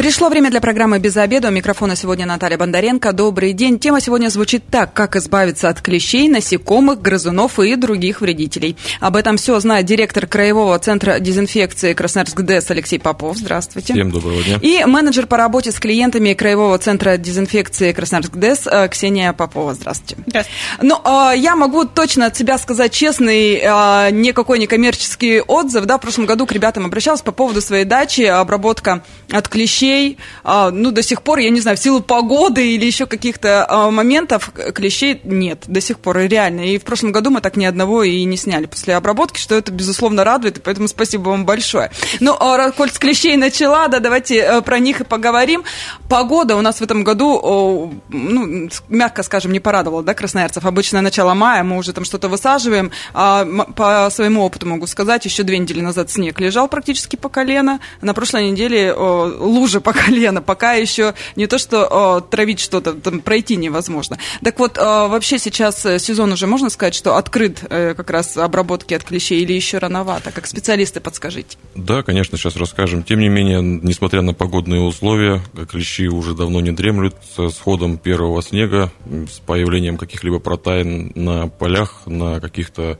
Пришло время для программы «Без обеда». У микрофона сегодня Наталья Бондаренко. Добрый день. Тема сегодня звучит так. Как избавиться от клещей, насекомых, грызунов и других вредителей. Об этом все знает директор Краевого центра дезинфекции Красноярск ДЭС Алексей Попов. Здравствуйте. Всем доброго дня. И менеджер по работе с клиентами Краевого центра дезинфекции Красноярск ДЭС э, Ксения Попова. Здравствуйте. Здравствуйте. Ну, э, я могу точно от себя сказать честный, э, никакой не коммерческий отзыв. Да, в прошлом году к ребятам обращалась по поводу своей дачи, обработка от клещей клещей, а, ну, до сих пор, я не знаю, в силу погоды или еще каких-то а, моментов клещей нет до сих пор, реально. И в прошлом году мы так ни одного и не сняли после обработки, что это, безусловно, радует, и поэтому спасибо вам большое. Ну, а коль с клещей начала, да, давайте э, про них и поговорим. Погода у нас в этом году, ну, мягко скажем, не порадовала, да, красноярцев. Обычно начало мая, мы уже там что-то высаживаем. А по своему опыту могу сказать, еще две недели назад снег лежал практически по колено. На прошлой неделе лужи по колено, пока еще не то, что о, травить что-то, там пройти невозможно. Так вот, о, вообще сейчас э, сезон уже, можно сказать, что открыт э, как раз обработки от клещей или еще рановато? Как специалисты подскажите. Да, конечно, сейчас расскажем. Тем не менее, несмотря на погодные условия, клещи уже давно не дремлют. С ходом первого снега, с появлением каких-либо протайн на полях, на каких-то э,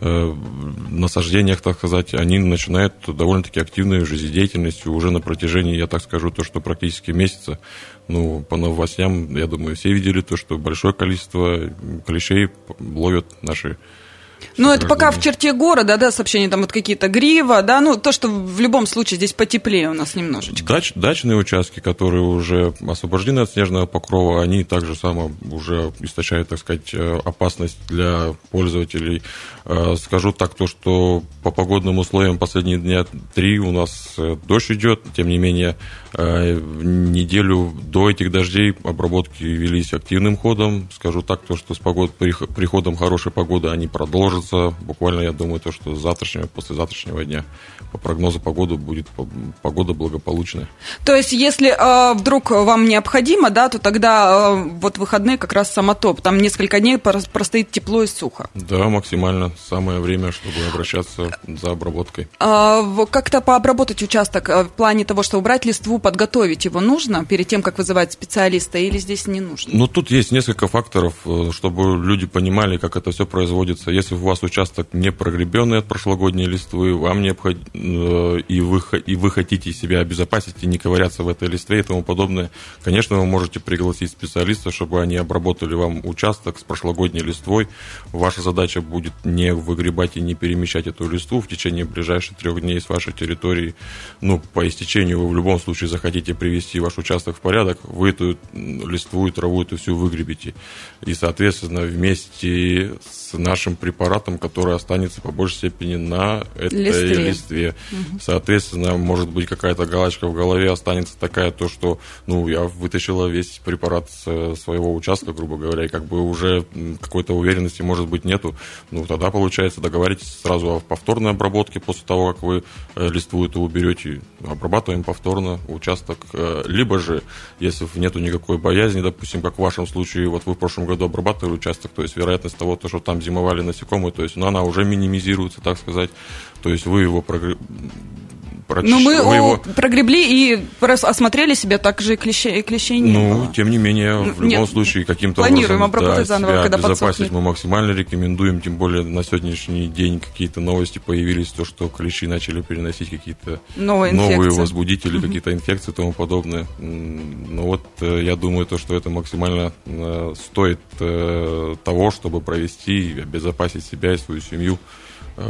насаждениях, так сказать, они начинают довольно-таки активной жизнедеятельностью уже на протяжении, я так скажу то, что практически месяца, ну, по новостям, я думаю, все видели то, что большое количество клещей ловят наши ну, это пока в черте города, да, сообщения там вот какие-то грива, да, ну, то, что в любом случае здесь потеплее у нас немножечко. Дач, дачные участки, которые уже освобождены от снежного покрова, они также само уже источают, так сказать, э, опасность для пользователей. Э, скажу так, то, что по погодным условиям последние дня три у нас э, дождь идет, тем не менее, неделю до этих дождей обработки велись активным ходом. Скажу так, то, что с погод, приходом хорошей погоды они продолжат продолжится буквально, я думаю, то, что с завтрашнего, послезавтрашнего дня. По прогнозу погоды будет погода благополучная. То есть, если э, вдруг вам необходимо, да, то тогда э, вот выходные как раз самотоп. Там несколько дней простоит тепло и сухо. Да, максимально. Самое время, чтобы обращаться за обработкой. А, как-то пообработать участок э, в плане того, что убрать листву, подготовить его нужно перед тем, как вызывать специалиста, или здесь не нужно? Ну, тут есть несколько факторов, э, чтобы люди понимали, как это все производится. Если вас участок не прогребенный от прошлогодней листвы, вам необходимо, э, и вы, и вы хотите себя обезопасить и не ковыряться в этой листве и тому подобное, конечно, вы можете пригласить специалистов, чтобы они обработали вам участок с прошлогодней листвой. Ваша задача будет не выгребать и не перемещать эту листву в течение ближайших трех дней с вашей территории. Ну, по истечению вы в любом случае захотите привести ваш участок в порядок, вы эту листву и траву эту всю выгребете. И, соответственно, вместе с нашим препаратом который останется по большей степени на этой листве. листве. Угу. Соответственно, может быть, какая-то галочка в голове останется такая, то, что, ну, я вытащила весь препарат с своего участка, грубо говоря, и как бы уже какой-то уверенности, может быть, нету. Ну, тогда, получается, договоритесь сразу о повторной обработке после того, как вы э, листву эту уберете, обрабатываем повторно участок. Э, либо же, если нету никакой боязни, допустим, как в вашем случае, вот вы в прошлом году обрабатывали участок, то есть вероятность того, что там зимовали насекомые, то есть ну, она уже минимизируется, так сказать. То есть вы его Прочищ... Ну, мы его... прогребли и осмотрели себя, так же и клещей, клещей не Ну, было. тем не менее, в Нет, любом случае, каким-то планируем образом обработать да, заново, когда обезопасить мы максимально рекомендуем, тем более на сегодняшний день какие-то новости появились, то, что клещи начали переносить какие-то новые, новые возбудители, какие-то инфекции и тому подобное. Ну вот, э, я думаю, то, что это максимально э, стоит э, того, чтобы провести, обезопасить себя и свою семью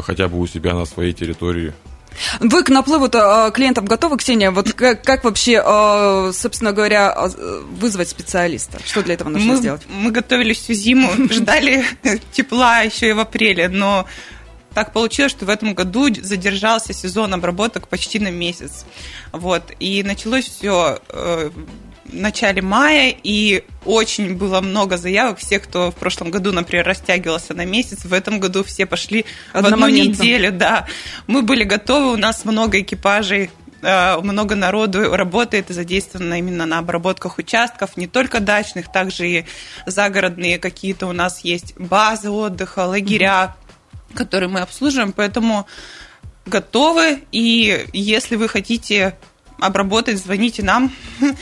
хотя бы у себя на своей территории вы к наплыву -то, клиентов готовы, Ксения? Вот как, как вообще, а, собственно говоря, а, вызвать специалиста? Что для этого нужно мы, сделать? Мы готовились всю зиму, ждали тепла еще и в апреле, но так получилось, что в этом году задержался сезон обработок почти на месяц. Вот. И началось все э, начале мая, и очень было много заявок. Все, кто в прошлом году, например, растягивался на месяц, в этом году все пошли в одну неделю. Да. Мы были готовы, у нас много экипажей э, много народу работает и задействовано именно на обработках участков, не только дачных, также и загородные какие-то у нас есть базы отдыха, лагеря, mm-hmm. которые мы обслуживаем, поэтому готовы, и если вы хотите обработать, звоните нам.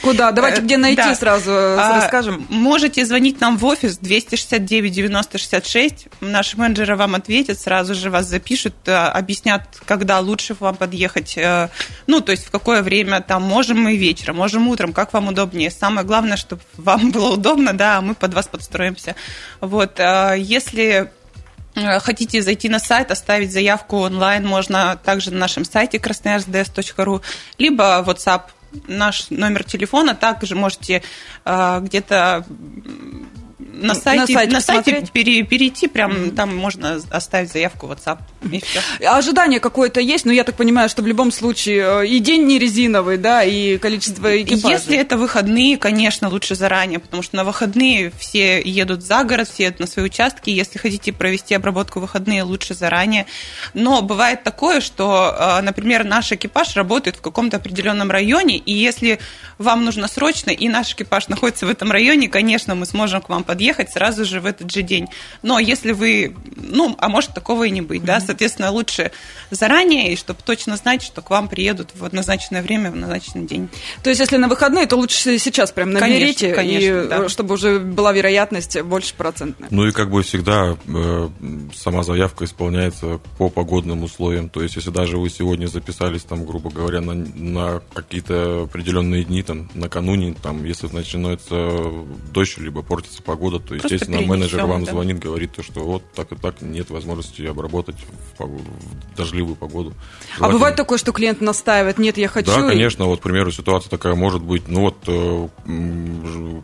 Куда? Давайте где найти да. сразу а, расскажем. Можете звонить нам в офис 269 90 66. Наши менеджеры вам ответят, сразу же вас запишут, э, объяснят, когда лучше вам подъехать. Э, ну, то есть в какое время там можем мы вечером, можем утром, как вам удобнее. Самое главное, чтобы вам было удобно, да, а мы под вас подстроимся. Вот, э, если Э, хотите зайти на сайт, оставить заявку онлайн, можно также на нашем сайте красноярсдс.ру, либо WhatsApp. Наш номер телефона, также можете э, где-то на сайте, на сайте, на сайте пере, перейти, прям mm-hmm. там можно оставить заявку в WhatsApp. И все. Ожидание какое-то есть, но я так понимаю, что в любом случае э, и день не резиновый, да, и количество экипажей. Если это выходные, конечно, лучше заранее, потому что на выходные все едут за город, все едут на свои участки. Если хотите провести обработку выходные, лучше заранее. Но бывает такое, что, э, например, наш экипаж работает в каком-то определенном районе, и если вам нужно срочно, и наш экипаж находится в этом районе, конечно, мы сможем к вам подъехать ехать сразу же в этот же день. Но если вы, ну, а может такого и не быть, да, соответственно, лучше заранее, и чтобы точно знать, что к вам приедут в назначенное время, в назначенный день. То есть, если на выходные, то лучше сейчас прям наберите, конечно, конечно, и да. чтобы уже была вероятность больше процентная. Ну и как бы всегда э, сама заявка исполняется по погодным условиям. То есть, если даже вы сегодня записались, там, грубо говоря, на, на какие-то определенные дни, там, накануне, там, если начинается дождь, либо портится погода, то, Просто естественно, менеджер вам да. звонит, говорит, то, что вот так и так нет возможности обработать в, в дождливую погоду. А бывает такое, что клиент настаивает, нет, я хочу... Да, конечно, вот, к примеру, ситуация такая может быть, ну вот, э,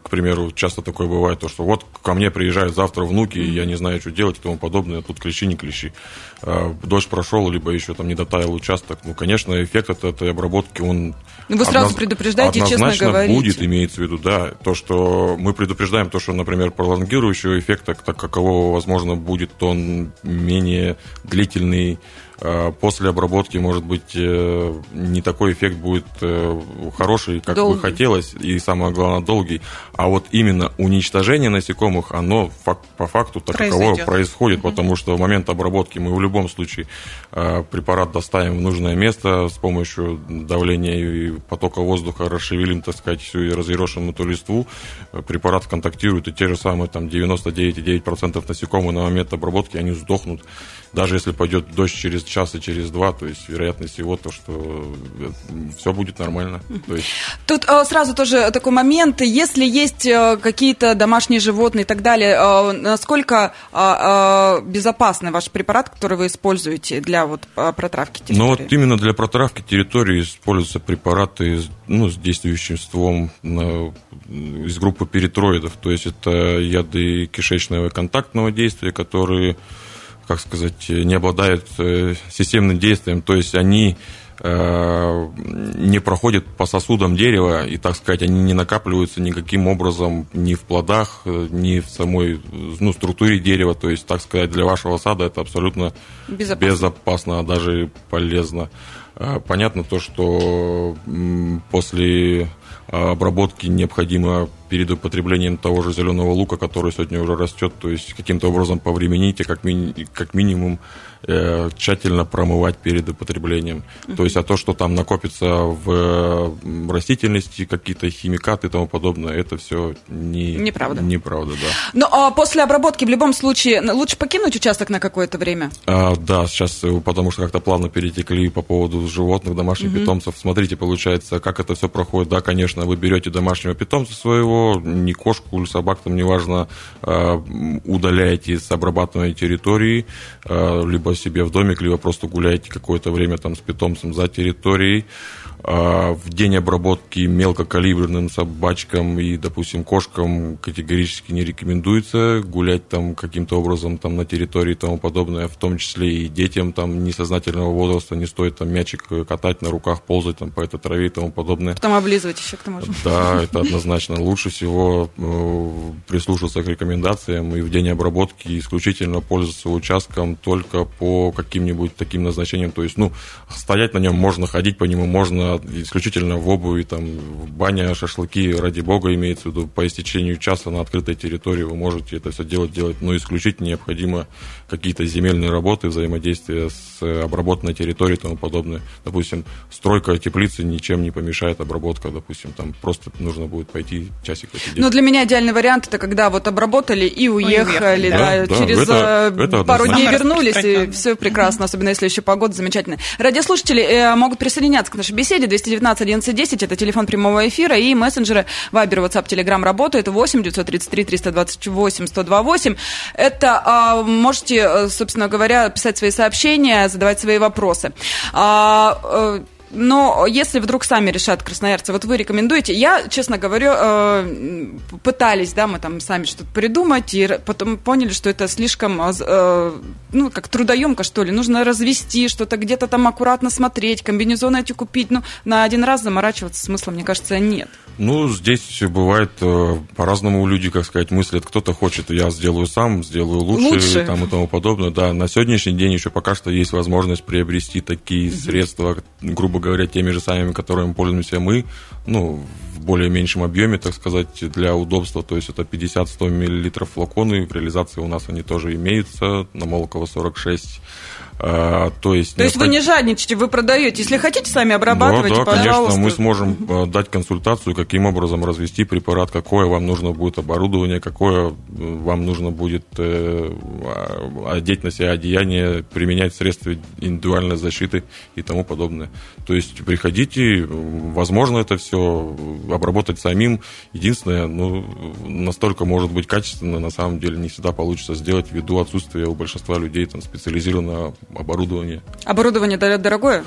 к примеру, часто такое бывает, то, что вот ко мне приезжают завтра внуки, и я не знаю, что делать и тому подобное, тут клещи, не клещи. А, дождь прошел, либо еще там не дотаял участок. Ну, конечно, эффект от этой обработки, он... Ну, вы сразу одноз... предупреждаете, честно говорите. будет, имеется в виду, да. То, что мы предупреждаем, то, что, например, пролонгирующего эффекта, так какового, возможно, будет, он менее длительный, после обработки, может быть, э, не такой эффект будет э, хороший, как долгий. бы хотелось, и самое главное, долгий. А вот именно уничтожение насекомых, оно по факту таково происходит, угу. потому что в момент обработки мы в любом случае препарат доставим в нужное место с помощью давления и потока воздуха, расшевелим, так сказать, всю и разъерошим эту листву. Препарат контактирует, и те же самые там 99,9% насекомых на момент обработки, они сдохнут даже если пойдет дождь через час и через два, то есть вероятность всего то, что э, все будет нормально. То есть... Тут э, сразу тоже такой момент, если есть э, какие-то домашние животные и так далее, э, насколько э, э, безопасный ваш препарат, который вы используете для вот протравки территории? Ну вот именно для протравки территории используются препараты ну, с действующим стволом на, из группы перитроидов, то есть это яды кишечного контактного действия, которые как сказать, не обладают э, системным действием, то есть они э, не проходят по сосудам дерева, и, так сказать, они не накапливаются никаким образом ни в плодах, э, ни в самой ну, структуре дерева. То есть, так сказать, для вашего сада это абсолютно безопасно, безопасно а даже полезно. Понятно то, что после обработки необходимо перед употреблением того же зеленого лука, который сегодня уже растет, то есть каким-то образом повремените, как, ми- как минимум э, тщательно промывать перед употреблением. Uh-huh. То есть, а то, что там накопится в растительности, какие-то химикаты и тому подобное, это все не, неправда. Неправда, да. Но а после обработки в любом случае лучше покинуть участок на какое-то время? А, да, сейчас, э, потому что как-то плавно перетекли по поводу животных, домашних uh-huh. питомцев. Смотрите, получается, как это все проходит. Да, конечно, вы берете домашнего питомца своего, ни кошку или собак, там неважно, а, удаляете с обрабатываемой территории, а, либо себе в домик, либо просто гуляете какое-то время там с питомцем за территорией. А, в день обработки мелкокалиберным собачкам и, допустим, кошкам категорически не рекомендуется гулять там каким-то образом там на территории и тому подобное, в том числе и детям там несознательного возраста не стоит там мячик катать на руках, ползать там по этой траве и тому подобное. Потом облизывать еще к тому же. Да, это однозначно. Лучше лучше всего э, прислушаться к рекомендациям и в день обработки исключительно пользоваться участком только по каким-нибудь таким назначениям. То есть, ну, стоять на нем можно, ходить по нему можно исключительно в обуви, там, в бане, шашлыки, ради бога, имеется в виду, по истечению часа на открытой территории вы можете это все делать, делать, но исключительно необходимо какие-то земельные работы, взаимодействие с обработанной территорией и тому подобное. Допустим, стройка теплицы ничем не помешает обработка, допустим, там просто нужно будет пойти часик посидеть. Но для меня идеальный вариант это когда вот обработали и уехали, да, да, через это, э, это пару дней вернулись, и все прекрасно, особенно если еще погода замечательная. Радиослушатели э, могут присоединяться к нашей беседе 219 11 10, это телефон прямого эфира, и мессенджеры Вайбер, WhatsApp, Telegram работают, 8 933 328 128. Это а, можете, э, собственно говоря, писать свои сообщения, задавать свои вопросы. А, но если вдруг сами решат красноярцы, вот вы рекомендуете, я, честно говорю, э, пытались, да, мы там сами что-то придумать, и потом поняли, что это слишком, э, ну, как трудоемко, что ли, нужно развести, что-то где-то там аккуратно смотреть, комбинезоны эти купить, ну, на один раз заморачиваться смысла, мне кажется, нет. Ну, здесь все бывает э, по-разному люди, как сказать, мыслят. Кто-то хочет, я сделаю сам, сделаю лучше, лучше. Там, и тому подобное. Да, на сегодняшний день еще пока что есть возможность приобрести такие средства, грубо грубо говоря, теми же самыми, которыми пользуемся мы, ну, в более меньшем объеме, так сказать, для удобства. То есть это 50-100 мл флаконы. В реализации у нас они тоже имеются. На Молокова 46 а, то есть, то есть вы не жадничаете, вы продаете. Если хотите, сами обрабатывайте, да, да, пожалуйста. конечно, мы сможем э, дать консультацию, каким образом развести препарат, какое вам нужно будет оборудование, какое вам нужно будет э, а, одеть на себя одеяние, применять средства индивидуальной защиты и тому подобное. То есть приходите, возможно это все обработать самим. Единственное, ну, настолько может быть качественно, на самом деле не всегда получится сделать ввиду отсутствия у большинства людей там, специализированного оборудование. Оборудование дорогое?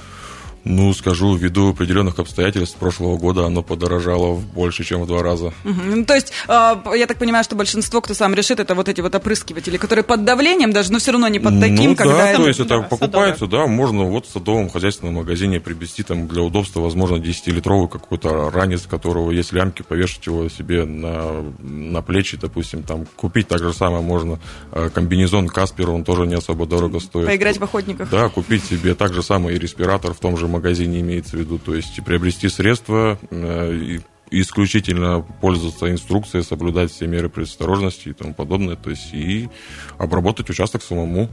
Ну, скажу, ввиду определенных обстоятельств прошлого года оно подорожало больше, чем в два раза. Угу. Ну, то есть, э, я так понимаю, что большинство, кто сам решит, это вот эти вот опрыскиватели, которые под давлением даже, но все равно не под таким, ну, когда... да, это... то есть это да, покупается, садовое. да, можно вот в садовом хозяйственном магазине приобрести там для удобства, возможно, 10-литровый какой-то ранец, которого есть лямки, повешать его себе на, на плечи, допустим, там купить так же самое можно. Э, комбинезон Каспер, он тоже не особо дорого стоит. Поиграть в охотниках. Да, купить себе так же самое и респиратор в том же магазине имеется в виду, то есть приобрести средства, э, исключительно пользоваться инструкцией, соблюдать все меры предосторожности и тому подобное, то есть и обработать участок самому.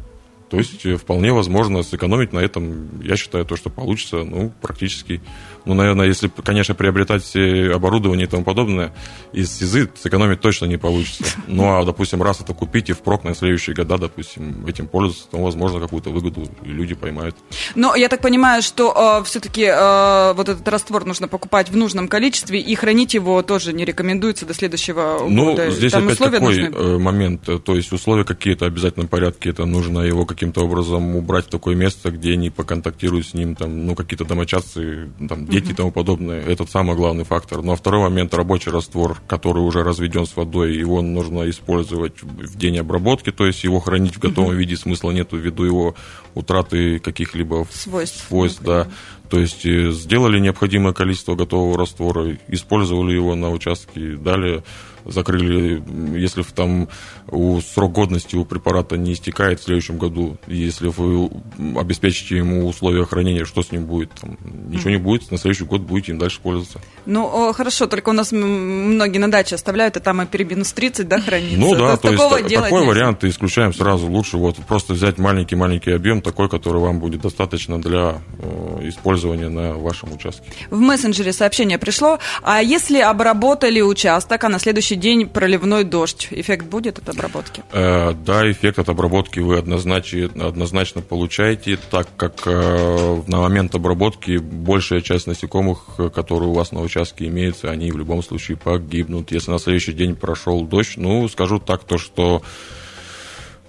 То есть э, вполне возможно сэкономить на этом, я считаю, то, что получится, ну, практически ну, наверное, если, конечно, приобретать все оборудование и тому подобное, из СИЗы сэкономить точно не получится. Ну, а, допустим, раз это купить и впрок на следующие года, допустим, этим пользоваться, то, возможно, какую-то выгоду и люди поймают. Но я так понимаю, что э, все-таки э, вот этот раствор нужно покупать в нужном количестве и хранить его тоже не рекомендуется до следующего ну, года. Ну, здесь Там опять такой нужны? Э, момент, то есть условия какие-то в обязательном порядке, это нужно его каким-то образом убрать в такое место, где не поконтактируют с ним, там, ну, какие-то домочадцы, там, дети и тому подобное. Это самый главный фактор. Но второй момент рабочий раствор, который уже разведен с водой, его нужно использовать в день обработки, то есть его хранить в готовом виде смысла нету ввиду его утраты каких-либо свойств. свойств да. То есть э, сделали необходимое количество готового раствора, использовали его на участке, далее закрыли, если там у срок годности у препарата не истекает в следующем году, если вы обеспечите ему условия хранения, что с ним будет? Там, ничего не будет, на следующий год будете им дальше пользоваться. Ну, хорошо, только у нас многие на даче оставляют, и там и при минус 30, да, хранится? Ну да, то, то есть такой вариант исключаем сразу. Лучше вот просто взять маленький-маленький объем, такой, который вам будет достаточно для э, использования на вашем участке. В мессенджере сообщение пришло, а если обработали участок, а на следующий день проливной дождь, эффект будет от обработки? Э, да, эффект от обработки вы однозначно, однозначно получаете, так как э, на момент обработки большая часть насекомых, которые у вас на участке имеются, они в любом случае погибнут. Если на следующий день прошел дождь, ну, скажу так, то что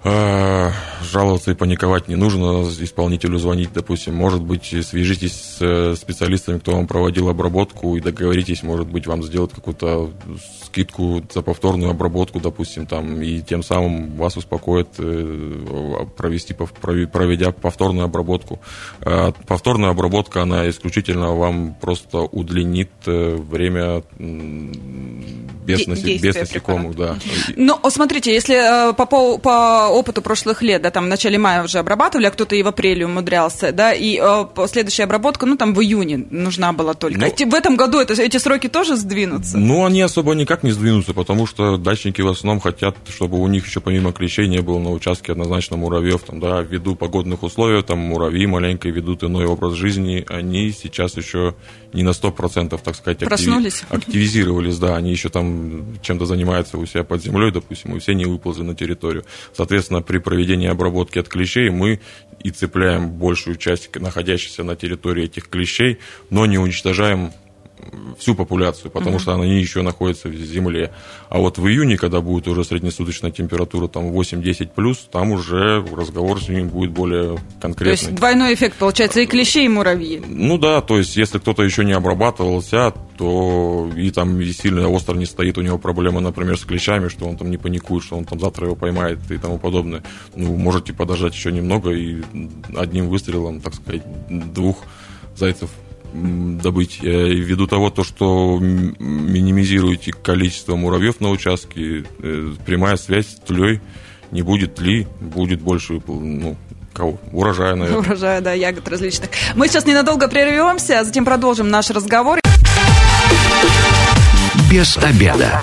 жаловаться и паниковать не нужно, исполнителю звонить, допустим. Может быть, свяжитесь с э, специалистами, кто вам проводил обработку, и договоритесь, может быть, вам сделать какую-то скидку за повторную обработку, допустим, там, и тем самым вас успокоит э, провести, проведя повторную обработку. А повторная обработка, она исключительно вам просто удлинит э, время без, без насекомых, да. Ну, смотрите, если по, по опыту прошлых лет, да, там в начале мая уже обрабатывали, а кто-то и в апреле умудрялся, да, и э, следующая обработка, ну, там в июне нужна была только. Ну, в этом году это, эти сроки тоже сдвинутся? Ну, они особо никак не сдвинутся, потому что дачники в основном хотят, чтобы у них еще помимо клещей не было на участке однозначно муравьев, там, да, ввиду погодных условий, там, муравьи маленько ведут иной образ жизни, они сейчас еще не на 100%, так сказать, Проснулись. активизировались, да, они еще там чем-то занимаются у себя под землей, допустим, и все не выползли на территорию. Соответственно, при проведении обработки от клещей мы и цепляем большую часть находящихся на территории этих клещей, но не уничтожаем всю популяцию, потому mm-hmm. что они еще находятся в земле. А вот в июне, когда будет уже среднесуточная температура там 8-10 плюс, там уже разговор с ними будет более конкретный. То есть двойной эффект получается и клещи, и муравьи. Ну да, то есть если кто-то еще не обрабатывался, то и там и сильно остро не стоит у него проблема, например, с клещами, что он там не паникует, что он там завтра его поймает и тому подобное. Ну, можете подождать еще немного и одним выстрелом, так сказать, двух зайцев добыть. Э, ввиду того, то, что минимизируете количество муравьев на участке, э, прямая связь с тлей не будет ли, будет больше ну, кого? Урожая, наверное. Урожая, да, ягод различных. Мы сейчас ненадолго прервемся, а затем продолжим наш разговор. Без обеда.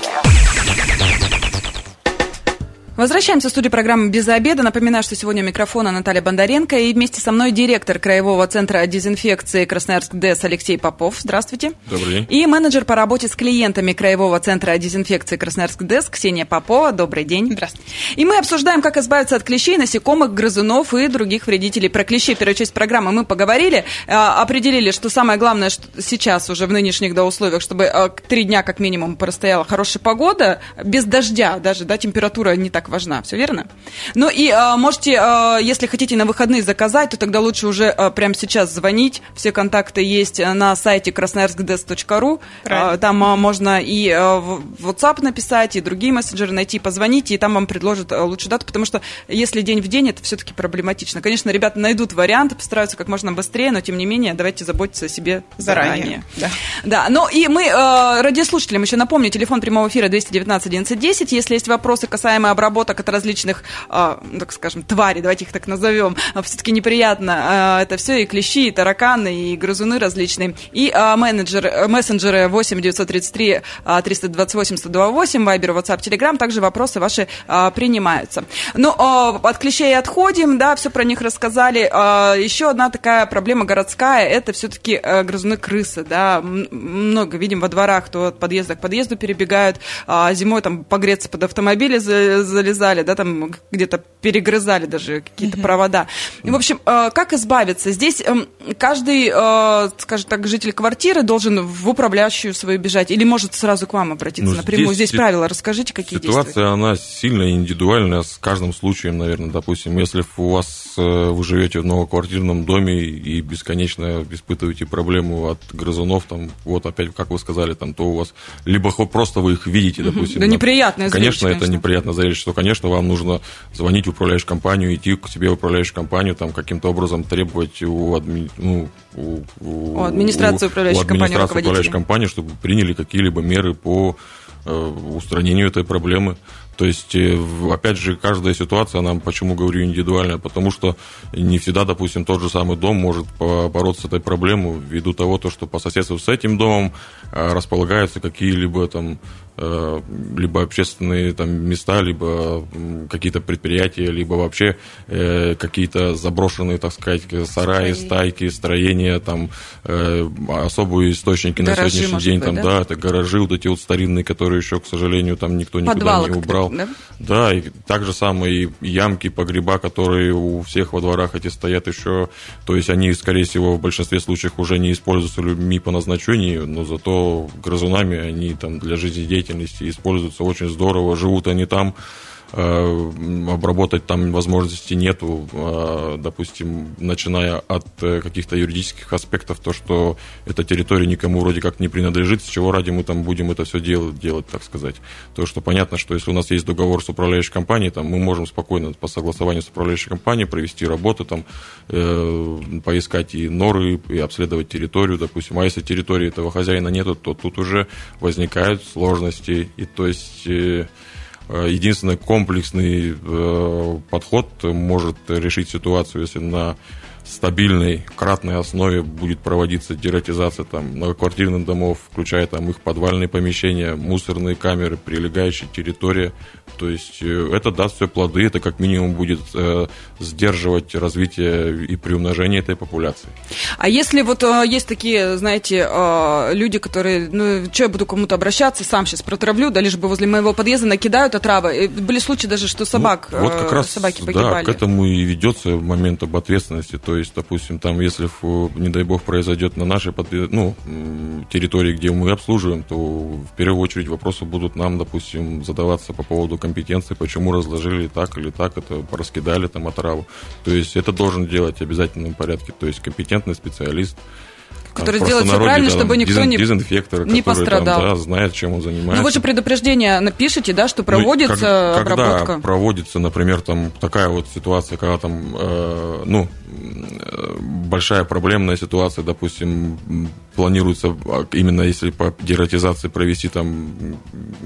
Возвращаемся в студию программы «Без обеда». Напоминаю, что сегодня у микрофона Наталья Бондаренко и вместе со мной директор Краевого центра дезинфекции Красноярск ДЭС Алексей Попов. Здравствуйте. Добрый день. И менеджер по работе с клиентами Краевого центра дезинфекции Красноярск ДЭС Ксения Попова. Добрый день. Здравствуйте. И мы обсуждаем, как избавиться от клещей, насекомых, грызунов и других вредителей. Про клещей первая часть программы мы поговорили, э, определили, что самое главное что сейчас уже в нынешних да, условиях, чтобы э, три дня как минимум простояла хорошая погода, без дождя даже, да, температура не так важна, все верно? Ну и а, можете, а, если хотите на выходные заказать, то тогда лучше уже а, прямо сейчас звонить. Все контакты есть на сайте красноярскдес.ру. А, там а, можно и а, в WhatsApp написать, и другие мессенджеры найти, позвоните, и там вам предложат а, лучшую дату, потому что если день в день, это все-таки проблематично. Конечно, ребята найдут варианты, постараются как можно быстрее, но тем не менее, давайте заботиться о себе заранее. заранее. Да. да, ну и мы а, радиослушателям еще напомню, телефон прямого эфира 219 11 10, если есть вопросы касаемо обработки от различных, а, ну, так скажем, тварей, давайте их так назовем, а, все-таки неприятно. А, это все и клещи, и тараканы, и грызуны различные. И менеджер, мессенджеры 8 933 328 128, Вайбер, WhatsApp, Telegram, также вопросы ваши принимаются. Ну, от клещей отходим, да, все про них рассказали. Еще одна такая проблема городская, это все-таки грызуны крысы, да, много видим во дворах, то от подъезда к подъезду перебегают, зимой там погреться под автомобили залезают, залезали, да, там где-то перегрызали даже какие-то провода. И, в общем, э, как избавиться? Здесь эм, каждый, э, скажем так, житель квартиры должен в управляющую свою бежать или может сразу к вам обратиться ну, напрямую? Здесь, здесь правила расскажите, какие Ситуация, действуют. она сильно индивидуальная с каждым случаем, наверное, допустим, если у вас э, вы живете в многоквартирном доме и бесконечно испытываете проблему от грызунов, там, вот опять, как вы сказали, там, то у вас либо просто вы их видите, допустим. Да, неприятное зрелище, конечно, это неприятное зрелище, что, конечно, вам нужно звонить в управляющую компанию, идти к себе в управляющую компанию, там, каким-то образом требовать у, адми, ну, у, у, у администрации управляющей, у администрации управляющей компании, чтобы приняли какие-либо меры по э, устранению этой проблемы. То есть, э, опять же, каждая ситуация, нам почему говорю индивидуальная, потому что не всегда, допустим, тот же самый дом может бороться с этой проблемой ввиду того, то, что по соседству с этим домом э, располагаются какие-либо там либо общественные там места, либо какие-то предприятия, либо вообще какие-то заброшенные, так сказать, сараи, Строи. стайки, строения, там особые источники гаражи, на сегодняшний день, быть, там, да? да, это гаражи, вот эти вот старинные, которые еще, к сожалению, там никто никуда Подвалы, не убрал да? Да, и так же самое и ямки, погреба, которые у всех во дворах эти стоят еще, то есть они, скорее всего, в большинстве случаев уже не используются людьми по назначению, но зато грызунами они там для жизнедеятельности используются. Очень здорово, живут они там, обработать там возможности нету, э, допустим, начиная от э, каких-то юридических аспектов, то, что эта территория никому вроде как не принадлежит, с чего ради мы там будем это все делать, делать так сказать. То, что понятно, что если у нас есть договор с управляющей компанией, там мы можем спокойно по согласованию с управляющей компанией провести работу, там, э, поискать и норы, и обследовать территорию, допустим. А если территории этого хозяина нету, то тут уже возникают сложности. И то есть э, э, единственный комплексный э, подход может решить ситуацию, если на стабильной кратной основе будет проводиться дератизация там, многоквартирных домов, включая там, их подвальные помещения, мусорные камеры, прилегающая территория. То есть э, это даст все плоды, это как минимум будет э, сдерживать развитие и приумножение этой популяции. А если вот э, есть такие, знаете, э, люди, которые, ну, что я буду кому-то обращаться, сам сейчас протравлю, да, лишь бы возле моего подъезда накидают отравы. И были случаи даже, что собак, ну, вот как раз, собаки погибали. Да, к этому и ведется момент об ответственности. То есть, допустим, там, если, не дай бог, произойдет на нашей ну, территории, где мы обслуживаем, то в первую очередь вопросы будут нам, допустим, задаваться по поводу компетенции, почему разложили так или так, это раскидали там отраву. То есть это должен делать в обязательном порядке. То есть компетентный специалист, который сделает все правильно, да, чтобы никто не, дезинфектор, не пострадал. Там, да, знает, чем он занимается. Ну, вы же предупреждение напишите, да, что проводится ну, как, обработка? Когда проводится, например, там такая вот ситуация, когда там, э, ну, большая проблемная ситуация, допустим, планируется а, именно если по дератизации провести там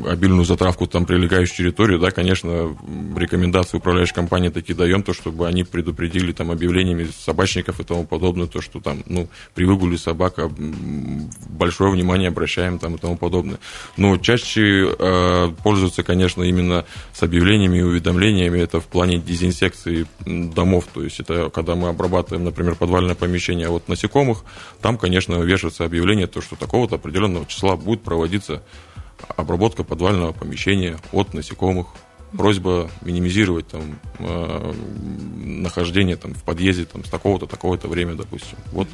обильную затравку там прилегающую территорию, да, конечно, рекомендации управляющей компании такие даем, то, чтобы они предупредили там объявлениями собачников и тому подобное, то, что там, ну, при выгуле собака большое внимание обращаем там и тому подобное. Но чаще э, пользуются, конечно, именно с объявлениями и уведомлениями, это в плане дезинсекции домов, то есть это когда мы обрабатываем, например, подвальное помещение от насекомых, там, конечно, вешается объявление, то, что такого-то определенного числа будет проводиться обработка подвального помещения от насекомых. Просьба минимизировать там э, нахождение там в подъезде там с такого-то такого-то время, допустим. Вот.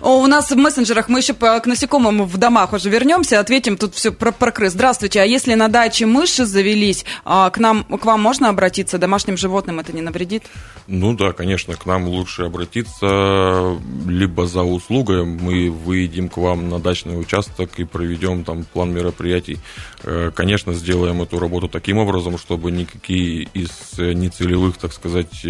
У нас в мессенджерах мы еще к насекомым в домах уже вернемся, ответим тут все про, про крыс. Здравствуйте, а если на даче мыши завелись, а, к нам к вам можно обратиться? Домашним животным это не навредит? Ну да, конечно, к нам лучше обратиться либо за услугой, мы выедем к вам на дачный участок и проведем там план мероприятий. Э, конечно, сделаем эту работу таким образом, чтобы никакие из нецелевых, так сказать,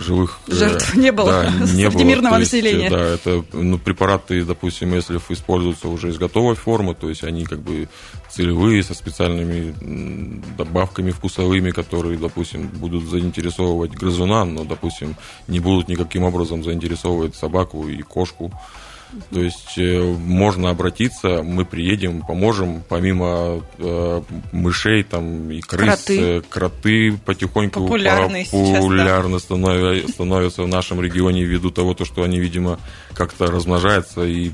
живых э, жертв не было да, не среди было. мирного есть, населения. Да, это ну, препараты, допустим, если используются уже из готовой формы, то есть они как бы целевые со специальными добавками вкусовыми, которые, допустим, будут заинтересовывать грызуна, но, допустим, не будут никаким образом заинтересовывать собаку и кошку. То есть э, можно обратиться, мы приедем, поможем, помимо э, мышей там и крыс, кроты, э, кроты потихоньку популярны, популярны сейчас, да. становятся в нашем регионе ввиду того, то, что они, видимо, как-то размножаются и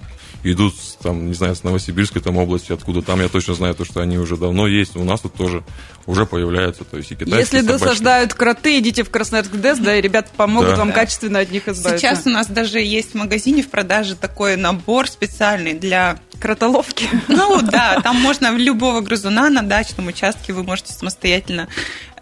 идут, там, не знаю, с Новосибирской там области, откуда там, я точно знаю, то, что они уже давно есть, у нас тут тоже уже появляются, то есть и китайские Если собачки. досаждают кроты, идите в Красноярск ДЭС, да, и ребята помогут да. вам да. качественно от них избавиться. Сейчас у нас даже есть в магазине в продаже такой набор специальный для кротоловки. Ну да, там можно любого грызуна на дачном участке вы можете самостоятельно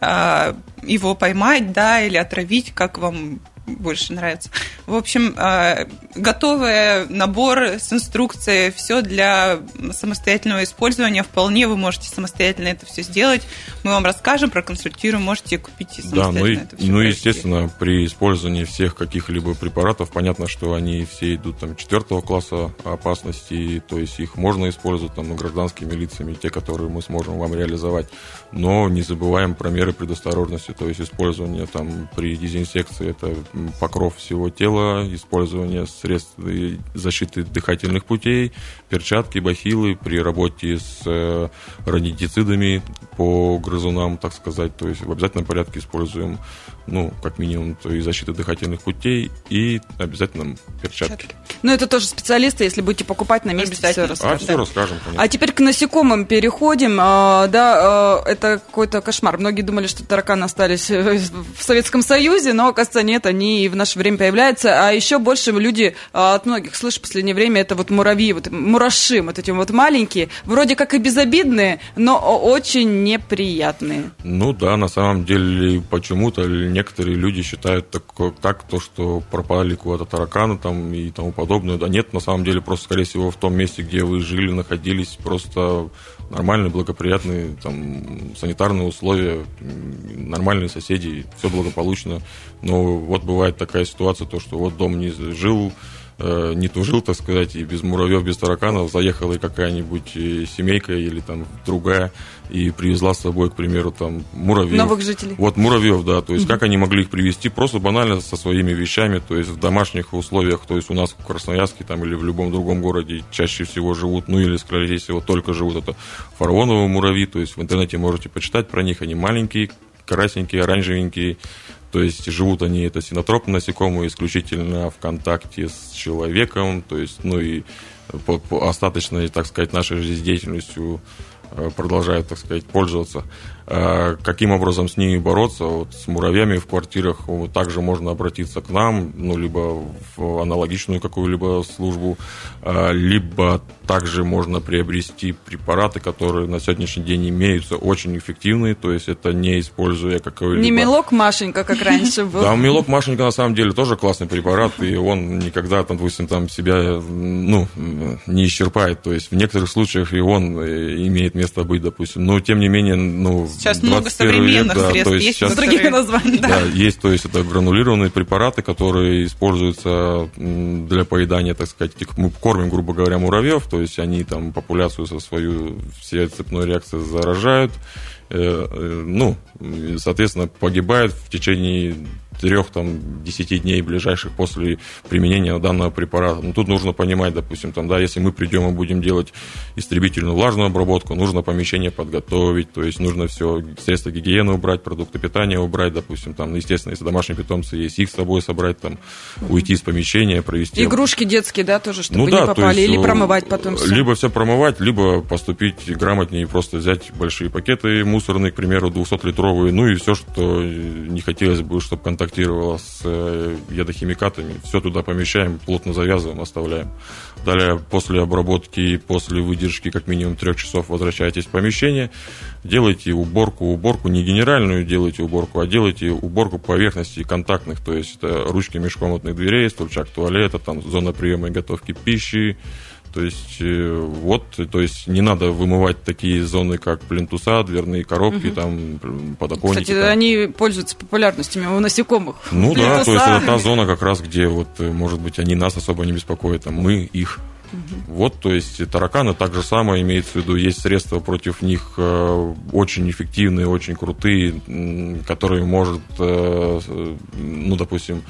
э, его поймать, да, или отравить, как вам больше нравится. В общем, э, готовый набор с инструкцией, все для самостоятельного использования. Вполне вы можете самостоятельно это все сделать. Мы вам расскажем, проконсультируем, можете купить и самостоятельно да, ну, это все. Ну, естественно, при использовании всех каких-либо препаратов, понятно, что они все идут там четвертого класса опасности, то есть их можно использовать там ну, гражданскими лицами, те, которые мы сможем вам реализовать. Но не забываем про меры предосторожности, то есть использование там при дезинсекции это покров всего тела, использование средств защиты дыхательных путей, перчатки, бахилы при работе с э, радитицидами по грызунам, так сказать. То есть в обязательном порядке используем, ну, как минимум, то и защиту дыхательных путей и обязательно перчатки. Ну, это тоже специалисты, если будете покупать на месте, все расскажем. А, все расскажем, конечно. А теперь к насекомым переходим. А, да, а, это какой-то кошмар. Многие думали, что тараканы остались в Советском Союзе, но, оказывается, нет, они и в наше время появляются. А еще больше люди а, от многих слышу в последнее время, это вот муравьи, вот мураши, вот эти вот маленькие, вроде как и безобидные, но очень неприятные. Ну да, на самом деле почему-то некоторые люди считают так, так то, что пропали куда-то тараканы там и тому подобное. Да нет, на самом деле просто, скорее всего, в том месте, где вы жили, находились, просто нормальные, благоприятные там, санитарные условия, нормальные соседи, все благополучно. Но вот бывает такая ситуация, то, что вот дом не жил, э, не тужил, так сказать, и без муравьев, без тараканов заехала и какая-нибудь э, семейка или там другая и привезла с собой, к примеру, там муравьев. Новых жителей. Вот муравьев, да. То есть как они могли их привезти? Просто банально со своими вещами, то есть в домашних условиях, то есть у нас в Красноярске там или в любом другом городе чаще всего живут, ну или скорее всего только живут это фараоновые муравьи, то есть в интернете можете почитать про них, они маленькие, красненькие, оранжевенькие, то есть живут они, это синотропные насекомые, исключительно в контакте с человеком, то есть, ну и по, по остаточной, так сказать, нашей жизнедеятельностью Э, продолжают, так сказать, пользоваться. Э, каким образом с ними бороться? Вот с муравьями в квартирах также можно обратиться к нам, ну, либо в аналогичную какую-либо службу, э, либо также можно приобрести препараты, которые на сегодняшний день имеются очень эффективные, то есть это не используя какой-либо... Не мелок Машенька, как раньше был. Да, мелок Машенька на самом деле тоже классный препарат, и он никогда, там, допустим, там себя, ну, не исчерпает, то есть в некоторых случаях и он имеет место быть, допустим, но тем не менее, ну, Сейчас много современных век, да, средств, есть, сейчас, с другими названиями. Да. да, есть, то есть это гранулированные препараты, которые используются для поедания, так сказать, мы кормим, грубо говоря, муравьев, то есть они там популяцию со свою все цепной реакции заражают, э, э, ну, соответственно, погибают в течение трех, там, десяти дней ближайших после применения данного препарата. Но ну, тут нужно понимать, допустим, там, да, если мы придем и будем делать истребительную влажную обработку, нужно помещение подготовить, то есть нужно все, средства гигиены убрать, продукты питания убрать, допустим, там, естественно, если домашние питомцы есть, их с собой собрать, там, уйти из помещения, провести... Игрушки детские, да, тоже, чтобы ну, да, не попали, есть, или э, промывать потом все? Либо все промывать, либо поступить грамотнее и просто взять большие пакеты мусорные, к примеру, 200-литровые, ну и все, что не хотелось бы, чтобы контакт контактировала с э, ядохимикатами. Все туда помещаем, плотно завязываем, оставляем. Далее, после обработки, после выдержки как минимум трех часов возвращаетесь в помещение, делайте уборку. Уборку не генеральную делайте уборку, а делайте уборку поверхностей контактных, то есть это ручки межкомнатных дверей, стульчак туалета, там зона приема и готовки пищи, то есть э, вот, то есть не надо вымывать такие зоны, как плинтуса, дверные коробки, угу. там подоконники. Кстати, там. они пользуются популярностью у насекомых. Ну плинтуса. да, то есть это та зона как раз, где вот, э, может быть, они нас особо не беспокоят, а мы их. Угу. Вот, то есть тараканы так же самое имеется в виду. Есть средства против них э, очень эффективные, очень крутые, которые может, ну, допустим,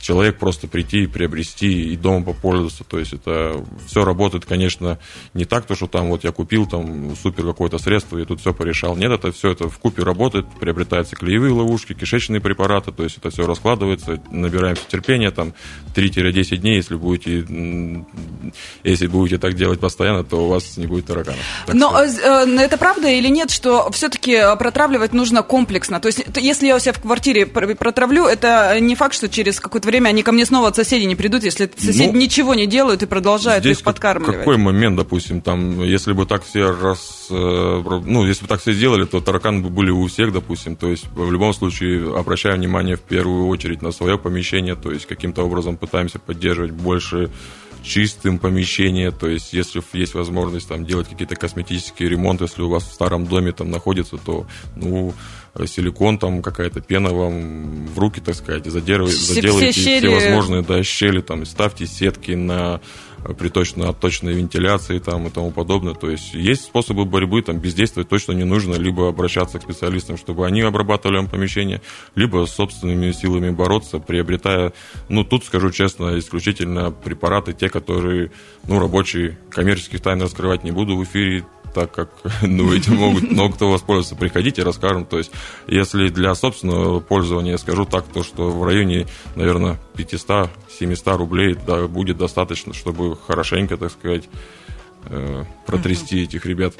человек просто прийти и приобрести и дома попользоваться. То есть это все работает, конечно, не так, то, что там вот я купил там супер какое-то средство и тут все порешал. Нет, это все это в купе работает, приобретаются клеевые ловушки, кишечные препараты, то есть это все раскладывается, набираемся терпения, там 3-10 дней, если будете, если будете так делать постоянно, то у вас не будет тараканов. Так Но что... Э, это правда или нет, что все-таки протравливать нужно комплексно? То есть если я у себя в квартире протравлю, это не факт, что через какое-то время они ко мне снова от соседей не придут, если соседи ну, ничего не делают и продолжают их подкармливать. какой момент, допустим, там, если бы так все раз, э, ну, если бы так все сделали, то тараканы бы были у всех, допустим, то есть в любом случае обращаем внимание в первую очередь на свое помещение, то есть каким-то образом пытаемся поддерживать больше чистым помещение, то есть если есть возможность там делать какие-то косметические ремонты, если у вас в старом доме там находится, то ну силикон там какая-то пена вам в руки, так сказать, заделывайте, заделайте все, все возможные да, щели, там ставьте сетки на приточно-отточной вентиляции там и тому подобное. То есть есть способы борьбы, там бездействовать точно не нужно, либо обращаться к специалистам, чтобы они обрабатывали вам помещение, либо собственными силами бороться, приобретая, ну, тут скажу честно, исключительно препараты, те, которые, ну, рабочие, коммерческих тайн раскрывать не буду в эфире, так как ну, этим могут много кто воспользоваться. Приходите, расскажем. То есть, если для собственного пользования, скажу так, то что в районе, наверное, 500-700 рублей да, будет достаточно, чтобы хорошенько, так сказать, э, протрясти этих ребят.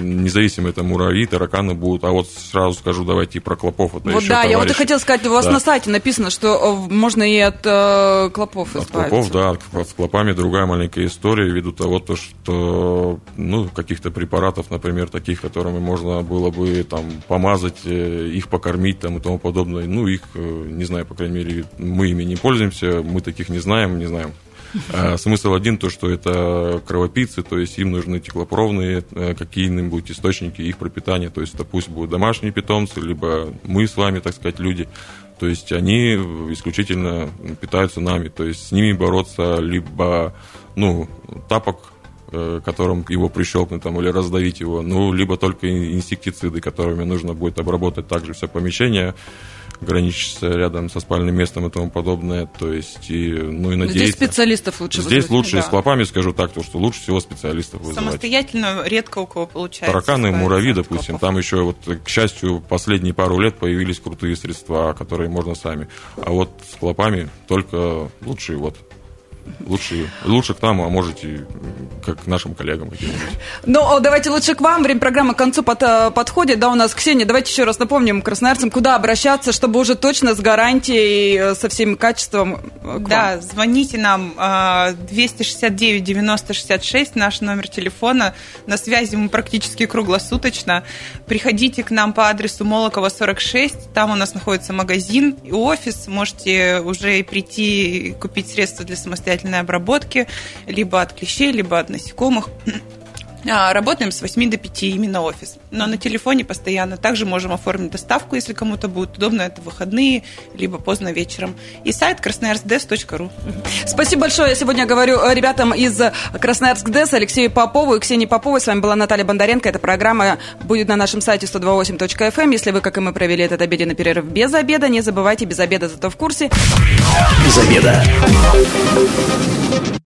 Независимо, это муравьи, тараканы будут. А вот сразу скажу, давайте и про клопов. Это вот еще да, товарищи. я вот и хотела сказать, у вас Да. на сайте написано, что э, можно и от э, клопов От избавиться. клопов, да, от- с клопами другая маленькая история, ввиду того, то, что ну, каких-то препаратов, например, таких, которыми можно было бы там помазать, э, их покормить там, и тому подобное. Ну, их, не знаю, по крайней мере, мы ими не пользуемся, мы таких не знаем, не знаем. А смысл один, то, что это кровопийцы, то есть им нужны теплопровные э, какие-нибудь источники их пропитания, то есть это пусть будут домашние питомцы, либо мы с вами, так сказать, люди. То есть они исключительно питаются нами, то есть с ними бороться либо, ну, тапок, э, которым его прищелкнуть там, или раздавить его, ну, либо только инсектициды, которыми нужно будет обработать также все помещение, граничится рядом со спальным местом и тому подобное, то есть, и, ну, и Здесь надеяться. специалистов лучше Здесь вызвать. лучше да. с клопами, скажу так, то, что лучше всего специалистов вызывать. Самостоятельно редко у кого получается. Тараканы, муравьи, допустим, клопов. там еще, вот, к счастью, последние пару лет появились крутые средства, которые можно сами. А вот с клопами только лучшие вот. Лучшие, лучше к нам, а можете как к нашим коллегам каким-нибудь. Ну, о, давайте лучше к вам. Время программы к концу под- э, подходит. Да, у нас Ксения. Давайте еще раз напомним красноярцам, куда обращаться, чтобы уже точно с гарантией, э, со всем качеством э, к Да, вам. звоните нам а, 269 90 66, наш номер телефона. На связи мы практически круглосуточно. Приходите к нам по адресу Молокова 46. Там у нас находится магазин и офис. Можете уже и прийти и купить средства для самостоятельной обработки, либо от клещей, либо от насекомых. А, Работаем с 8 до 5, именно офис. Но на телефоне постоянно. Также можем оформить доставку, если кому-то будет удобно. Это в выходные, либо поздно вечером. И сайт красноярскдэс.ру. Спасибо большое. Я сегодня говорю э, ребятам из Красноярск ДЭС, Алексею Попову и Ксении Поповой. С вами была Наталья Бондаренко. Эта программа будет на нашем сайте 128.fm. Если вы, как и мы, провели этот обеденный перерыв без обеда, не забывайте, без обеда зато в курсе. Без обеда.